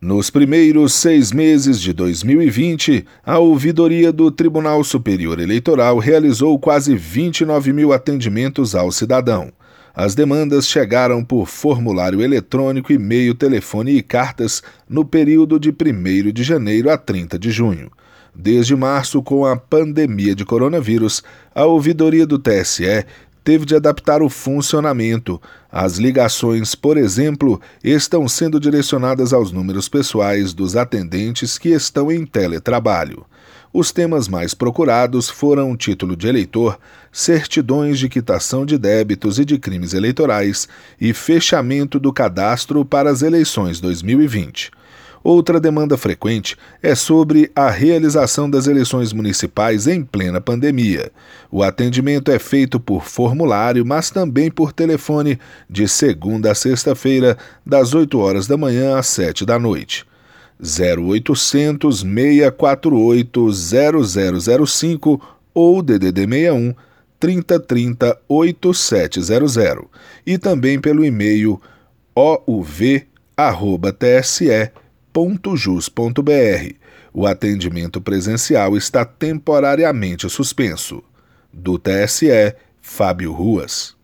Nos primeiros seis meses de 2020, a ouvidoria do Tribunal Superior Eleitoral realizou quase 29 mil atendimentos ao cidadão. As demandas chegaram por formulário eletrônico, e-mail, telefone e cartas no período de 1 de janeiro a 30 de junho. Desde março, com a pandemia de coronavírus, a ouvidoria do TSE teve de adaptar o funcionamento. As ligações, por exemplo, estão sendo direcionadas aos números pessoais dos atendentes que estão em teletrabalho. Os temas mais procurados foram título de eleitor, certidões de quitação de débitos e de crimes eleitorais e fechamento do cadastro para as eleições 2020. Outra demanda frequente é sobre a realização das eleições municipais em plena pandemia. O atendimento é feito por formulário, mas também por telefone, de segunda a sexta-feira, das 8 horas da manhã às 7 da noite. 0800 648 0005 ou DDD 61 3030 8700 e também pelo e-mail ouv@tse www.jus.br. O atendimento presencial está temporariamente suspenso. Do TSE, Fábio Ruas.